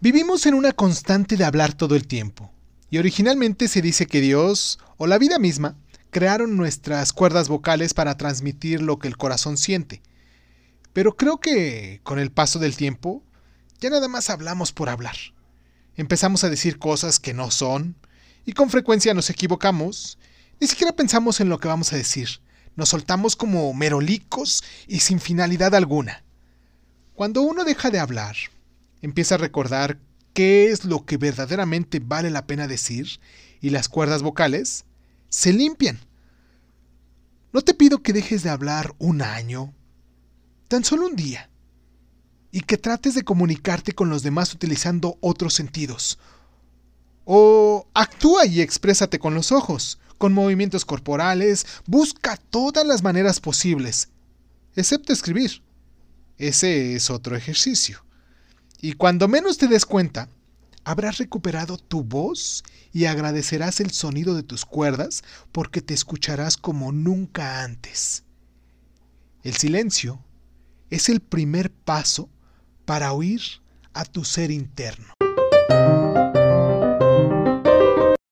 Vivimos en una constante de hablar todo el tiempo, y originalmente se dice que Dios, o la vida misma, crearon nuestras cuerdas vocales para transmitir lo que el corazón siente. Pero creo que, con el paso del tiempo, ya nada más hablamos por hablar. Empezamos a decir cosas que no son, y con frecuencia nos equivocamos, ni siquiera pensamos en lo que vamos a decir, nos soltamos como merolicos y sin finalidad alguna. Cuando uno deja de hablar, empieza a recordar qué es lo que verdaderamente vale la pena decir y las cuerdas vocales se limpian. No te pido que dejes de hablar un año, tan solo un día, y que trates de comunicarte con los demás utilizando otros sentidos. O actúa y exprésate con los ojos, con movimientos corporales, busca todas las maneras posibles, excepto escribir. Ese es otro ejercicio. Y cuando menos te des cuenta, habrás recuperado tu voz y agradecerás el sonido de tus cuerdas porque te escucharás como nunca antes. El silencio es el primer paso para oír a tu ser interno.